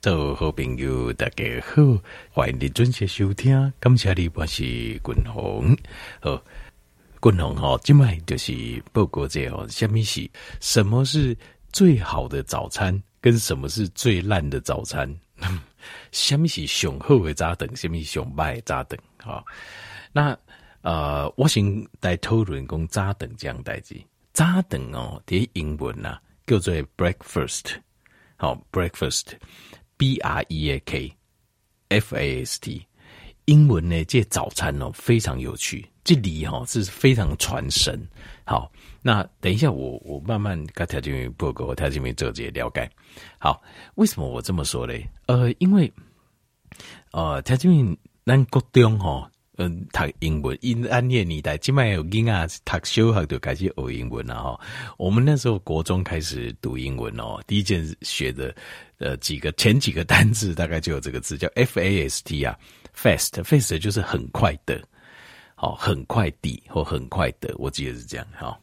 做好朋友，大家好，欢迎你准时收听。感谢你，我是君鸿。好，君鸿哈，今晚就是报告这哦，什么是什么是最好的早餐，跟什么是最烂的早餐？什么是上好的早顿，什么是上坏的早顿？哈，那呃，我先来讨论讲早顿这样代志。早顿哦，第一英文啊叫做 breakfast，好 breakfast。B R E A K F A S T，英文呢？这早餐哦非常有趣，这里哈是非常传神。好，那等一下我我慢慢跟条件员报告，条件员做这些了解。好，为什么我这么说嘞？呃，因为呃，条件员咱国中哈。嗯，读英文，因安念年代，起码有囡啊读小学就开始学英文了哈。我们那时候国中开始读英文哦，第一件学的呃几个前几个单字大概就有这个字叫 F A S T 啊，fast，fast 就是很快的，好，很快的或很快的，我记得是这样哈。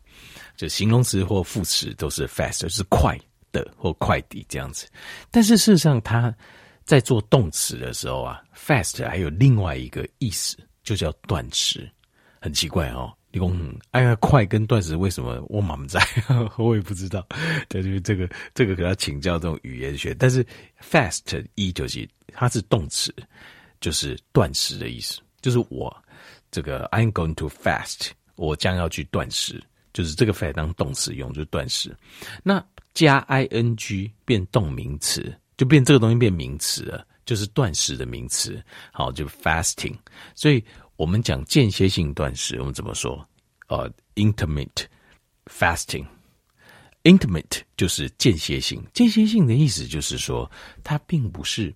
就形容词或副词都是 fast，是快的或快的这样子。但是事实上，它在做动词的时候啊，fast 还有另外一个意思。就叫断食，很奇怪哦。你讲，哎呀，快跟断食为什么我满不在？我也不知道。对，就是这个，这个给他请教这种语言学。但是 fast 一就是它是动词，就是断食的意思。就是我这个 I'm going to fast，我将要去断食，就是这个 fast 当动词用，就是断食。那加 ing 变动名词，就变这个东西变名词了。就是断食的名词，好，就 fasting。所以我们讲间歇性断食，我们怎么说？呃，intermittent fasting。intermittent 就是间歇性，间歇性的意思就是说，它并不是，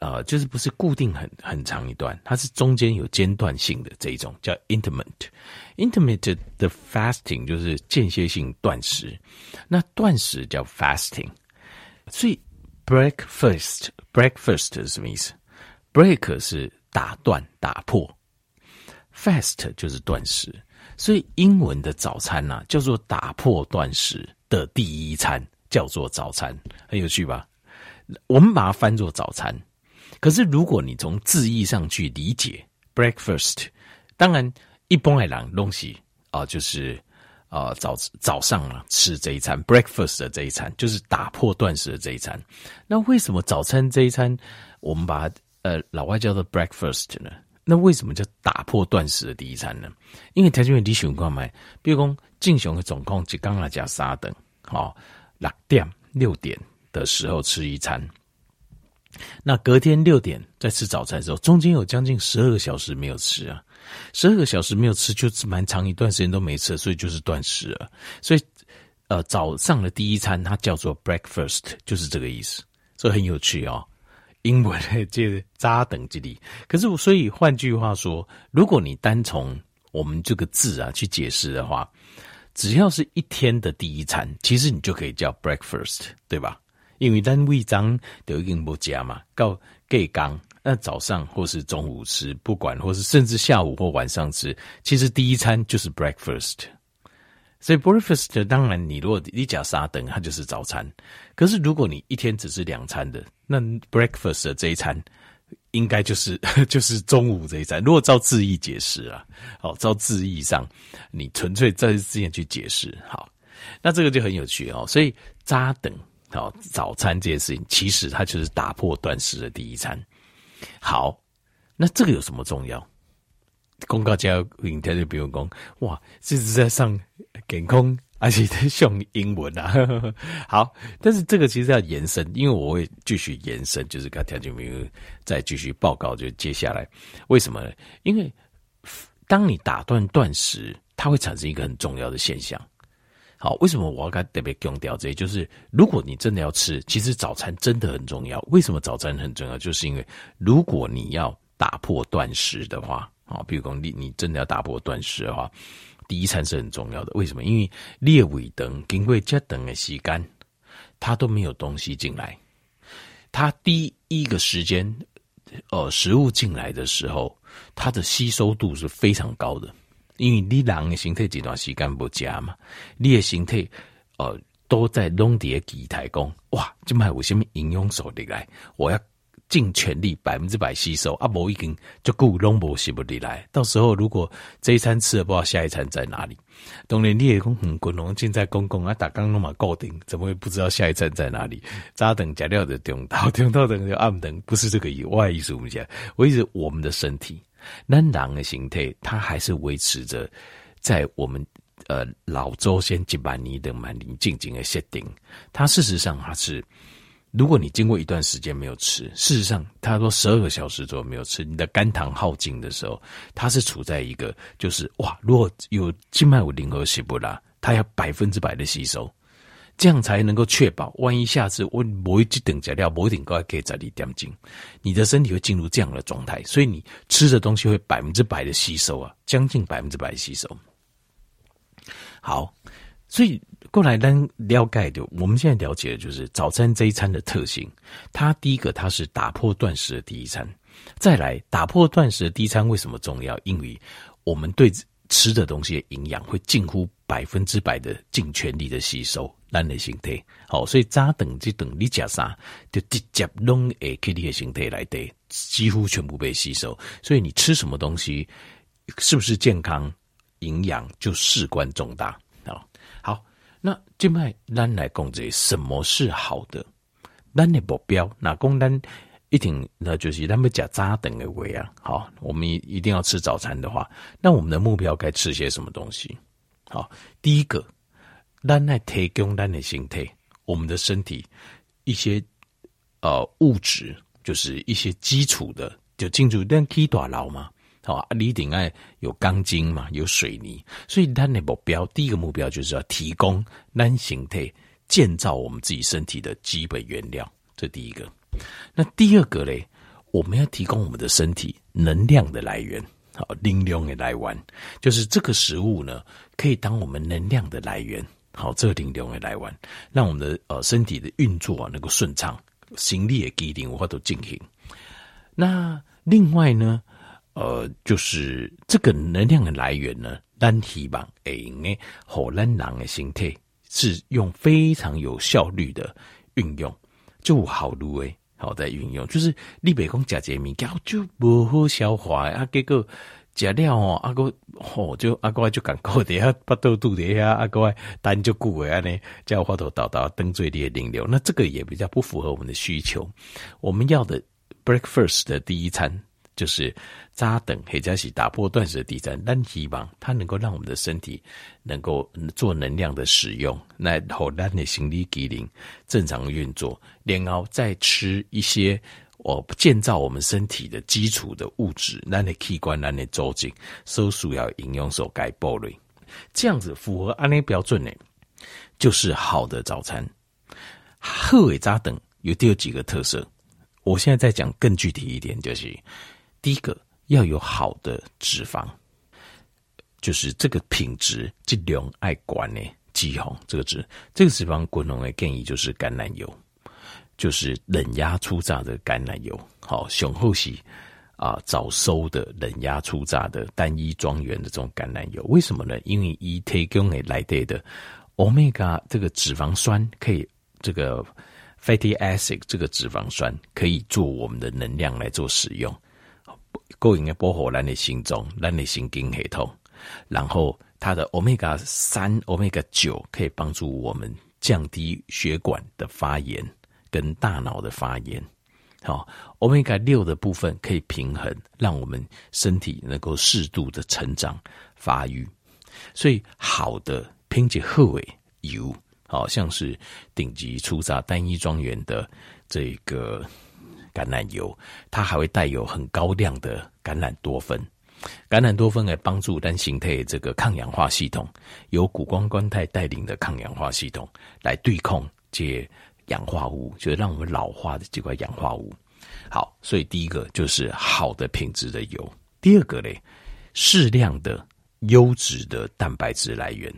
呃，就是不是固定很很长一段，它是中间有间断性的这一种叫 intermittent。intermittent 的 fasting 就是间歇性断食，那断食叫 fasting，所以。Breakfast, breakfast 是什么意思？Break 是打断、打破，fast 就是断食，所以英文的早餐呐、啊、叫做打破断食的第一餐，叫做早餐，很有趣吧？我们把它翻作早餐，可是如果你从字义上去理解 breakfast，当然一般来讲东西啊就是。啊、早早上啊，吃这一餐 breakfast 的这一餐，就是打破断食的这一餐。那为什么早餐这一餐我们把呃老外叫做 breakfast 呢？那为什么叫打破断食的第一餐呢？因为条件你喜欢买，比如讲正常的总共只刚来加三等，好六点六点的时候吃一餐。那隔天六点再吃早餐的时候，中间有将近十二个小时没有吃啊。十二个小时没有吃，就是蛮长一段时间都没吃，所以就是断食了。所以，呃，早上的第一餐它叫做 breakfast，就是这个意思。所以很有趣哦，英文的这扎等级里。可是，所以换句话说，如果你单从我们这个字啊去解释的话，只要是一天的第一餐，其实你就可以叫 breakfast，对吧？因为单位章都已经不加嘛，告给刚。那早上或是中午吃，不管或是甚至下午或晚上吃，其实第一餐就是 breakfast。所以 breakfast 当然，你如果你加沙等，它就是早餐。可是如果你一天只吃两餐的，那 breakfast 的这一餐应该就是 就是中午这一餐。如果照字义解释啊，好，照字义上，你纯粹在之前去解释，好，那这个就很有趣哦。所以扎等好早餐这件事情，其实它就是打破断食的第一餐。好，那这个有什么重要？公告加明天就不用讲，哇，这是在上健康，而且在上英文啊。好，但是这个其实要延伸，因为我会继续延伸，就是跟条件没有再继续报告，就接下来为什么呢？因为当你打断断食，它会产生一个很重要的现象。好，为什么我要跟特别强调这？就是如果你真的要吃，其实早餐真的很重要。为什么早餐很重要？就是因为如果你要打破断食的话，啊，比如说你你真的要打破断食的话，第一餐是很重要的。为什么？因为列尾灯经过这等的时间，它都没有东西进来，它第一个时间，呃，食物进来的时候，它的吸收度是非常高的。因为你人的身体这段时间不加嘛，你的身体呃都在弄碟机台工，哇！这卖有什么营养素的来，我要尽全力百分之百吸收啊！无已经就够弄不吸不的来，到时候如果这一餐吃了，不知道下一餐在哪里。当然你也讲很滚龙进在公共啊，打刚那么固定，怎么会不知道下一餐在哪里？早等加料的中到 中到等就暗等，不是这个意外意思。我们讲，我意思我们的身体，那人的形态，它还是维持着在我们。呃，老周先吉曼尼的蛮尼静静的设定，它事实上它是，如果你经过一段时间没有吃，事实上他说十二个小时左右没有吃，你的肝糖耗尽的时候，它是处在一个就是哇，如果有静脉有零和西布拉，它要百分之百的吸收，这样才能够确保，万一下次我某一级等材料某一点高可以在里点进，你的身体会进入这样的状态，所以你吃的东西会百分之百的吸收啊，将近百分之百吸收。好，所以过来单了解的，我们现在了解的就是早餐这一餐的特性。它第一个，它是打破断食的第一餐。再来，打破断食的第一餐为什么重要？因为我们对吃的东西的营养会近乎百分之百的尽全力的吸收，咱的形态。好，所以早等这等你吃啥，就直接拢会去你的形态来的，几乎全部被吸收。所以你吃什么东西，是不是健康？营养就事关重大啊！好，那现在咱来讲这什么是好的？咱的目标，那讲咱一定那就是咱们讲早顿的胃啊。好，我们一定要吃早餐的话，那我们的目标该吃些什么东西？好，第一个，咱来提供咱的身体，我们的身体一些呃物质，就是一些基础的，就进入咱起大楼嘛。好，你顶爱有钢筋嘛，有水泥，所以咱的目标，第一个目标就是要提供咱形态建造我们自己身体的基本原料，这第一个。那第二个嘞，我们要提供我们的身体能量的来源，好，能量的来源，就是这个食物呢，可以当我们能量的来源，好，这个能量的来源，让我们的呃身体的运作啊能够顺畅，行李也给定无法都进行。那另外呢？呃，就是这个能量的来源呢，咱希望诶，好咱人的身体是用非常有效率的运用，就好如诶，好在运用。就是你别讲假节物件就不好消化啊，结果食了哦，阿哥吼就阿哥就感觉底下巴肚肚底下阿哥单就顾为安尼，叫花头倒倒登最烈灵流，那这个也比较不符合我们的需求。我们要的 breakfast 的第一餐。就是扎等黑加西打破断食的第三，但希望它能够让我们的身体能够做能量的使用，来好让你心理机能正常运作，然后再吃一些我建造我们身体的基础的物质，让你器官让你走进，所需要营养素钙锌类，这样子符合安利标准呢，就是好的早餐。贺尾扎等有第二几个特色，我现在再讲更具体一点，就是。第一个要有好的脂肪，就是这个品质质量爱管呢，脂肪这个脂，这个脂肪滚龙的建议就是橄榄油，就是冷压初榨的橄榄油。好，雄厚喜啊，早收的冷压初榨的单一庄园的这种橄榄油，为什么呢？因为一提供给来对的欧米伽这个脂肪酸可以这个 fatty acid 这个脂肪酸可以做我们的能量来做使用。够应该保护咱的心脏、咱的神经系统，然后它的 omega 三、omega 九可以帮助我们降低血管的发炎跟大脑的发炎。好，欧米伽六的部分可以平衡，让我们身体能够适度的成长发育。所以，好的品质好的油，好像是顶级初榨单一庄园的这个。橄榄油，它还会带有很高量的橄榄多酚，橄榄多酚来帮助单形态这个抗氧化系统，由谷胱甘肽带领的抗氧化系统来对抗这氧化物，就是让我们老化的这块氧化物。好，所以第一个就是好的品质的油，第二个嘞，适量的优质的蛋白质来源。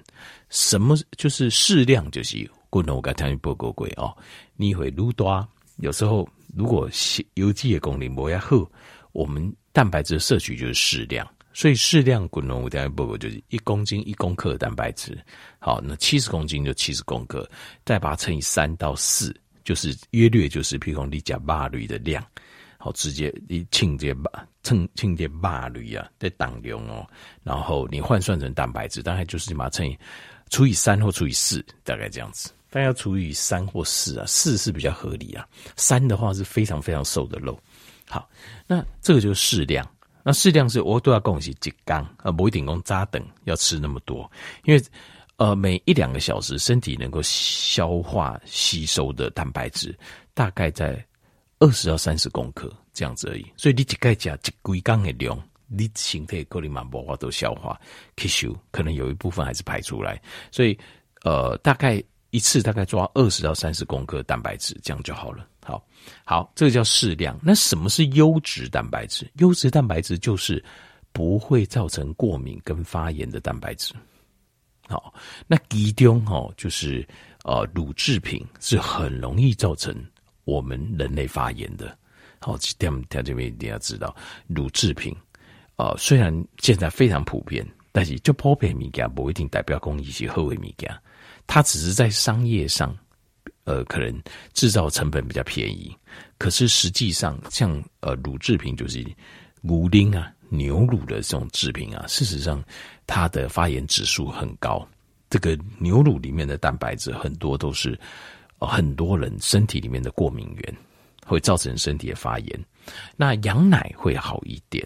什么就是适量？就是滚龙跟汤不够贵哦，你会撸多，有时候。如果油脂的功能不要好，我们蛋白质摄取就是适量。所以适量滚龙五点五就是一公斤一公克的蛋白质。好，那七十公斤就七十公克，再把它乘以三到四，就是约略就是譬如你加八驴的量。好，直接你称这八称称这八驴啊在当中哦，然后你换算成蛋白质，大概就是你把它乘以除以三或除以四，大概这样子。但要除以三或四啊，四是比较合理啊，三的话是非常非常瘦的肉。好，那这个就是适量。那适量是我都要供给几缸，啊，不一定供扎等要吃那么多，因为呃，每一两个小时身体能够消化吸收的蛋白质大概在二十到三十公克这样子而已。所以你一盖加几龟缸的量，你身体够你满不话都消化吸收，可能有一部分还是排出来。所以呃，大概。一次大概抓二十到三十公克蛋白质，这样就好了。好，好，这个叫适量。那什么是优质蛋白质？优质蛋白质就是不会造成过敏跟发炎的蛋白质。好，那其中哦，就是呃乳制品是很容易造成我们人类发炎的。好，这点这边一定要知道，乳制品呃虽然现在非常普遍，但是就普遍物件不一定代表工艺是好的物件。它只是在商业上，呃，可能制造成本比较便宜，可是实际上，像呃乳制品，就是牛丁啊、牛乳的这种制品啊，事实上它的发炎指数很高。这个牛乳里面的蛋白质很多都是，很多人身体里面的过敏源，会造成身体的发炎。那羊奶会好一点，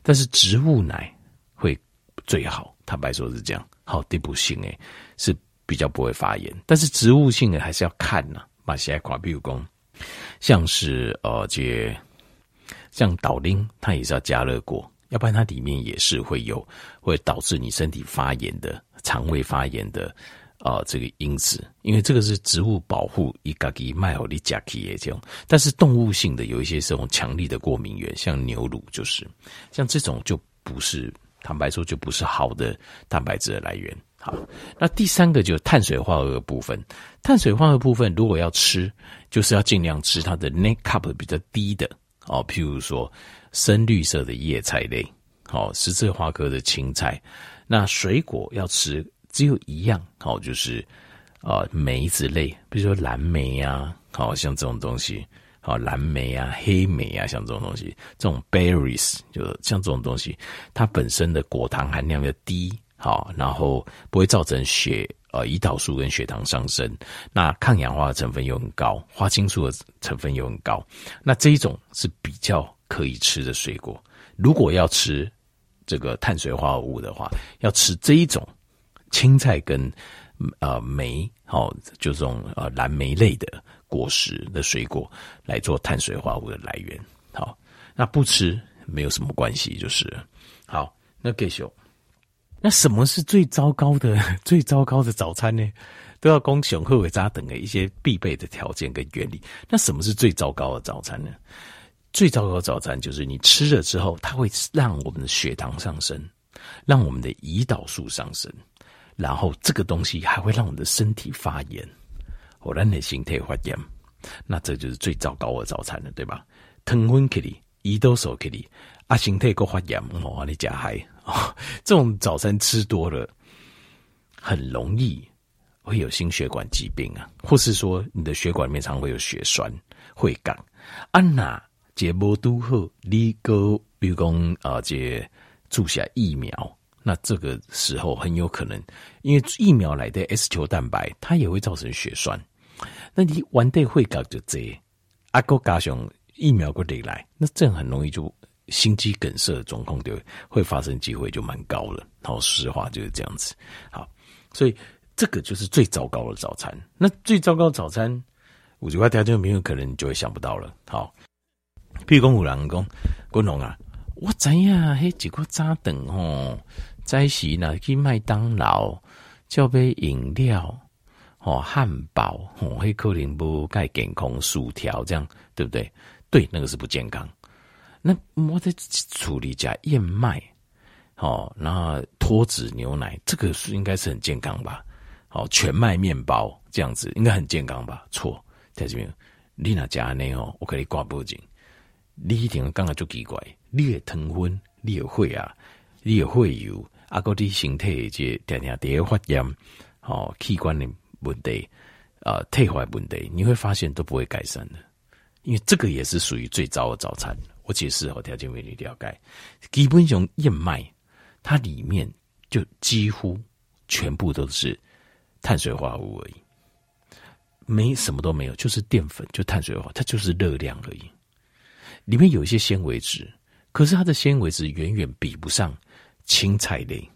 但是植物奶会最好。坦白说是这样，好，这不行诶，是。比较不会发炎，但是植物性的还是要看呐、啊。马西埃垮比如讲，像是呃，这像导铃，它也是要加热过，要不然它里面也是会有会导致你身体发炎的肠胃发炎的呃这个因子。因为这个是植物保护一个给麦欧里加基也这种，但是动物性的有一些这种强力的过敏源，像牛乳就是，像这种就不是坦白说就不是好的蛋白质的来源。好，那第三个就是碳水化合物部分。碳水化合物部分如果要吃，就是要尽量吃它的 net carb 比较低的哦，譬如说深绿色的叶菜类，哦，十字花科的青菜。那水果要吃，只有一样，哦，就是呃梅子类，比如说蓝莓啊，好像这种东西，好蓝莓啊、黑莓啊，像这种东西，这种 berries 就像这种东西，它本身的果糖含量要低。好，然后不会造成血呃胰岛素跟血糖上升，那抗氧化的成分又很高，花青素的成分又很高，那这一种是比较可以吃的水果。如果要吃这个碳水化合物的话，要吃这一种青菜跟呃梅，好，就这种呃蓝莓类的果实的水果来做碳水化合物的来源。好，那不吃没有什么关系，就是好。那继续。那什么是最糟糕的、最糟糕的早餐呢？都要供雄鹤尾渣等的一些必备的条件跟原理。那什么是最糟糕的早餐呢？最糟糕的早餐就是你吃了之后，它会让我们的血糖上升，让我们的胰岛素上升，然后这个东西还会让我们的身体发炎，我让你的身体发炎，那这就是最糟糕的早餐了，对吧？糖分给你，胰岛素给你，啊，身体够发炎，哦，你假嗨。哦，这种早餐吃多了，很容易会有心血管疾病啊，或是说你的血管里面常会有血栓、会干。安娜节目都后，你个比如讲啊，这注射疫苗，那这个时候很有可能，因为疫苗来的 S 球蛋白，它也会造成血栓。那你完蛋会干就这，阿哥加上疫苗过来，那这样很容易就。心肌梗塞的状况就会发生机会就蛮高了，好，实话就是这样子。好，所以这个就是最糟糕的早餐。那最糟糕的早餐，五十块条件没有可能你就会想不到了。好，譬如讲有人讲，滚龙啊，我知呀，迄几个早顿吼，早时呢去麦当劳叫杯饮料，哦，汉堡，哦，黑可能不盖健康薯条这样，对不对？对，那个是不健康。那我在处理加燕麦，好，然后脱脂牛奶，这个是应该是很健康吧？好，全麦面包这样子应该很健康吧？错，在这边，你那加内哦，我给你挂脖颈，你一定刚刚就奇怪，你也糖分，你也会啊，你也会有阿哥的身体这点点点发炎，哦，器官的问题，啊、呃，退化问题，你会发现都不会改善的，因为这个也是属于最糟的早餐。我解释好条件为你了解，基本上燕麦它里面就几乎全部都是碳水化合物而已，没什么都没有，就是淀粉，就碳水化，它就是热量而已。里面有一些纤维质，可是它的纤维质远远比不上青菜类，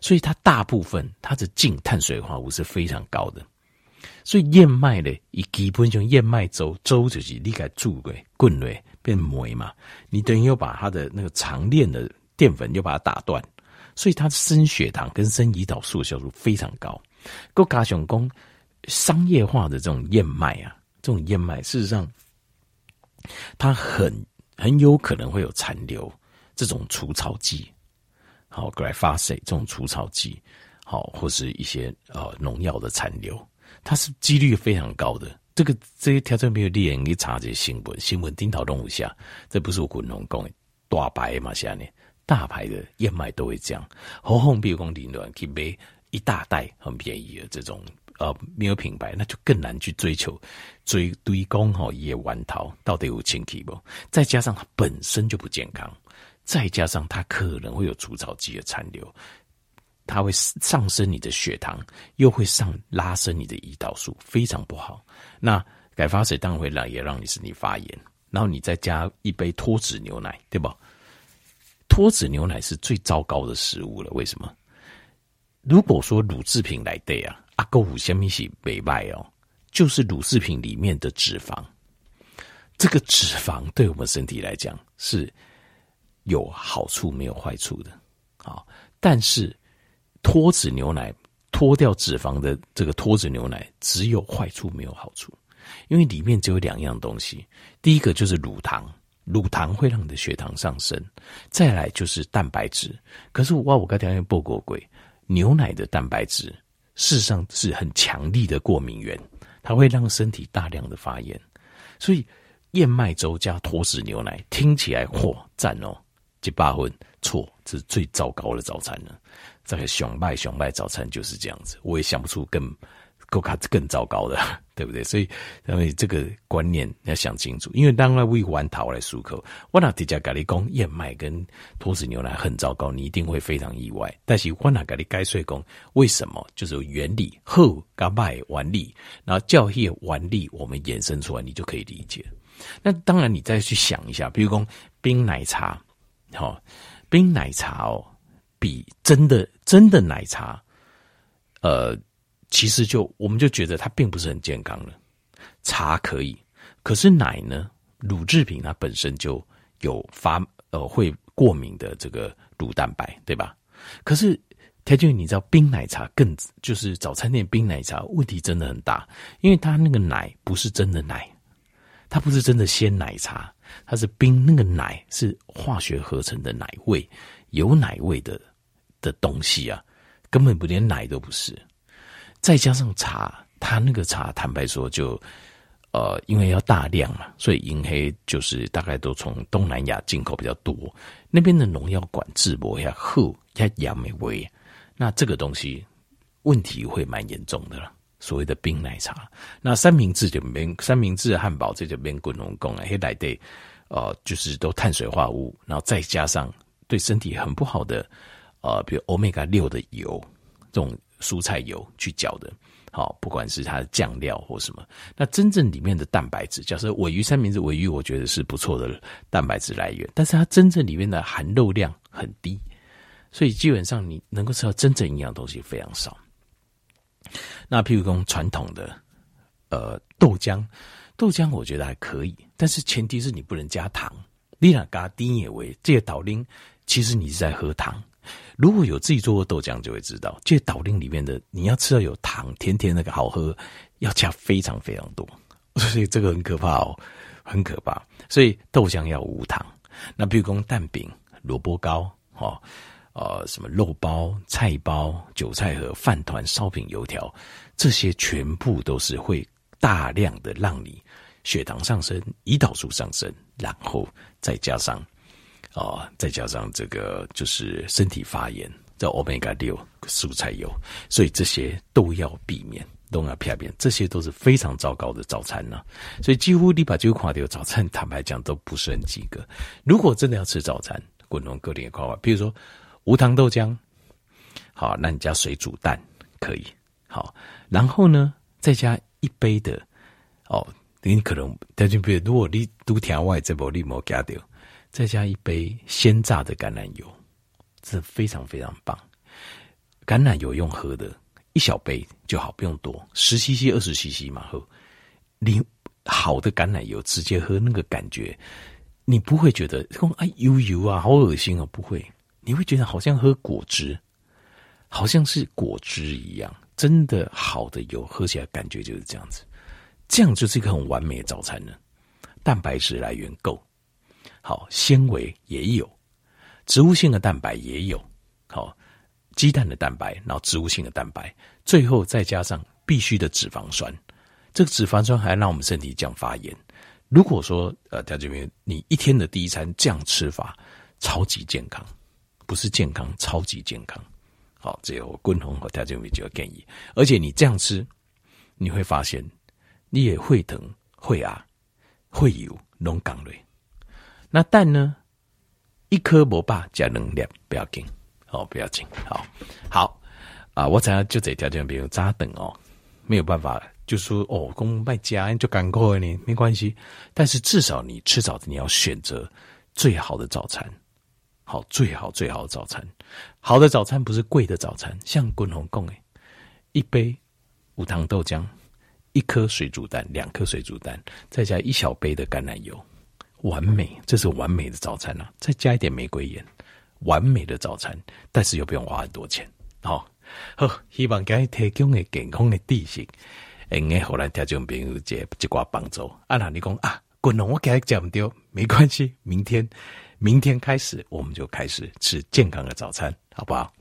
所以它大部分它的净碳水化合物是非常高的。所以燕麦呢，以基本上燕麦粥，粥就是你给煮过滚了变霉嘛，你等于又把它的那个长链的淀粉又把它打断，所以它升血糖跟升胰岛素的效率非常高。够加上讲商业化的这种燕麦啊，这种燕麦事实上它很很有可能会有残留这种除草剂，好，glyphosate 这种除草剂，好，或是一些呃农药的残留。它是几率非常高的，这个这些条件没有列人你查这些新闻，新闻顶头动物下，这不是我滚龙讲的，大牌嘛下面大牌的燕麦都会这样，何况比如讲林乱去买一大袋很便宜的这种呃没有品牌，那就更难去追求追堆工哈野丸桃到底有清气不？再加上它本身就不健康，再加上它可能会有除草剂的残留。它会上升你的血糖，又会上拉升你的胰岛素，非常不好。那改发水当然会让也让你身体发炎，然后你再加一杯脱脂牛奶，对吧？脱脂牛奶是最糟糕的食物了。为什么？如果说乳制品来对啊，阿哥五虾米是北麦哦，就是乳制品里面的脂肪，这个脂肪对我们身体来讲是有好处没有坏处的啊，但是。脱脂牛奶脱掉脂肪的这个脱脂牛奶只有坏处没有好处，因为里面只有两样东西，第一个就是乳糖，乳糖会让你的血糖上升，再来就是蛋白质。可是哇，我刚才讲报过鬼，牛奶的蛋白质事实上是很强力的过敏源，它会让身体大量的发炎。所以燕麦粥加脱脂牛奶听起来嚯赞哦，几八分错，这是最糟糕的早餐了。这个熊麦熊麦早餐就是这样子，我也想不出更更卡更糟糕的，对不对？所以，因为这个观念要想清楚。因为当然为丸桃来漱口，我那底下跟你讲燕麦跟脱脂牛奶很糟糕，你一定会非常意外。但是我那跟你该说讲为什么？就是原理后加麦原理，然后教业原理，我们衍生出来，你就可以理解。那当然，你再去想一下，比如说冰奶茶，好，冰奶茶哦。比真的真的奶茶，呃，其实就我们就觉得它并不是很健康了。茶可以，可是奶呢？乳制品它本身就有发呃会过敏的这个乳蛋白，对吧？可是台俊，你知道冰奶茶更就是早餐店冰奶茶问题真的很大，因为它那个奶不是真的奶，它不是真的鲜奶茶，它是冰，那个奶是化学合成的奶味，有奶味的。的东西啊，根本不连奶都不是，再加上茶，它那个茶，坦白说就，呃，因为要大量嘛，所以银黑就是大概都从东南亚进口比较多，那边的农药管制不要厚，要亚美味，那这个东西问题会蛮严重的了。所谓的冰奶茶，那三明治就边三明治汉堡这就边滚龙宫啊，黑奶的，呃，就是都碳水化合物，然后再加上对身体很不好的。呃，比如欧米伽六的油，这种蔬菜油去搅的，好，不管是它的酱料或什么，那真正里面的蛋白质，假设尾鱼三明治，尾鱼我觉得是不错的蛋白质来源，但是它真正里面的含肉量很低，所以基本上你能够吃到真正营养东西非常少。那譬如说传统的呃豆浆，豆浆我觉得还可以，但是前提是你不能加糖。你若加甜也为这个豆奶，其实你是在喝糖。如果有自己做过豆浆，就会知道，这豆浆里面的你要吃到有糖，甜甜那个好喝，要加非常非常多，所以这个很可怕哦，很可怕。所以豆浆要无糖。那譬如说蛋饼、萝卜糕，哦，呃，什么肉包、菜包、韭菜盒、饭团、烧饼、油条，这些全部都是会大量的让你血糖上升、胰岛素上升，然后再加上。哦，再加上这个就是身体发炎，叫 Omega 六蔬菜油，所以这些都要避免，都要避免，这些都是非常糟糕的早餐呢、所以几乎你把这个垮掉早餐，坦白讲都不是很及格。如果真的要吃早餐，滚龙个人的夸法，比如说无糖豆浆，好，那你加水煮蛋可以，好，然后呢再加一杯的哦，你可能但就比如如果你都调外这波你莫加掉。再加一杯鲜榨的橄榄油，这非常非常棒。橄榄油用喝的，一小杯就好，不用多，十 CC、二十 CC 嘛。喝你好的橄榄油直接喝，那个感觉你不会觉得说哎油油啊，好恶心哦，不会，你会觉得好像喝果汁，好像是果汁一样。真的好的油喝起来感觉就是这样子，这样就是一个很完美的早餐呢。蛋白质来源够。好，纤维也有，植物性的蛋白也有。好，鸡蛋的蛋白，然后植物性的蛋白，最后再加上必须的脂肪酸。这个脂肪酸还让我们身体降发炎。如果说呃，在这边你一天的第一餐这样吃法，超级健康，不是健康，超级健康。好，只有滚红和条件比较建议。而且你这样吃，你会发现你也会疼、会啊、会有龙港类。那蛋呢？一颗萝卜加两粒，不要紧，哦，不要紧，好，好啊！我想就这条件比如扎等哦，没有办法，就说哦，公卖家就赶过你没关系。但是至少你吃早餐，你要选择最好的早餐，好，最好最好的早餐。好的早餐不是贵的早餐，像滚红贡诶，一杯无糖豆浆，一颗水煮蛋，两颗水煮蛋，再加一小杯的橄榄油。完美，这是完美的早餐，啊。再加一点玫瑰盐，完美的早餐，但是又不用花很多钱。好，好，希望给提供的健康的知识，应该后来听众朋友这一寡帮助。啊，那你讲啊，滚龙我给他讲丢，没关系，明天，明天开始我们就开始吃健康的早餐，好不好？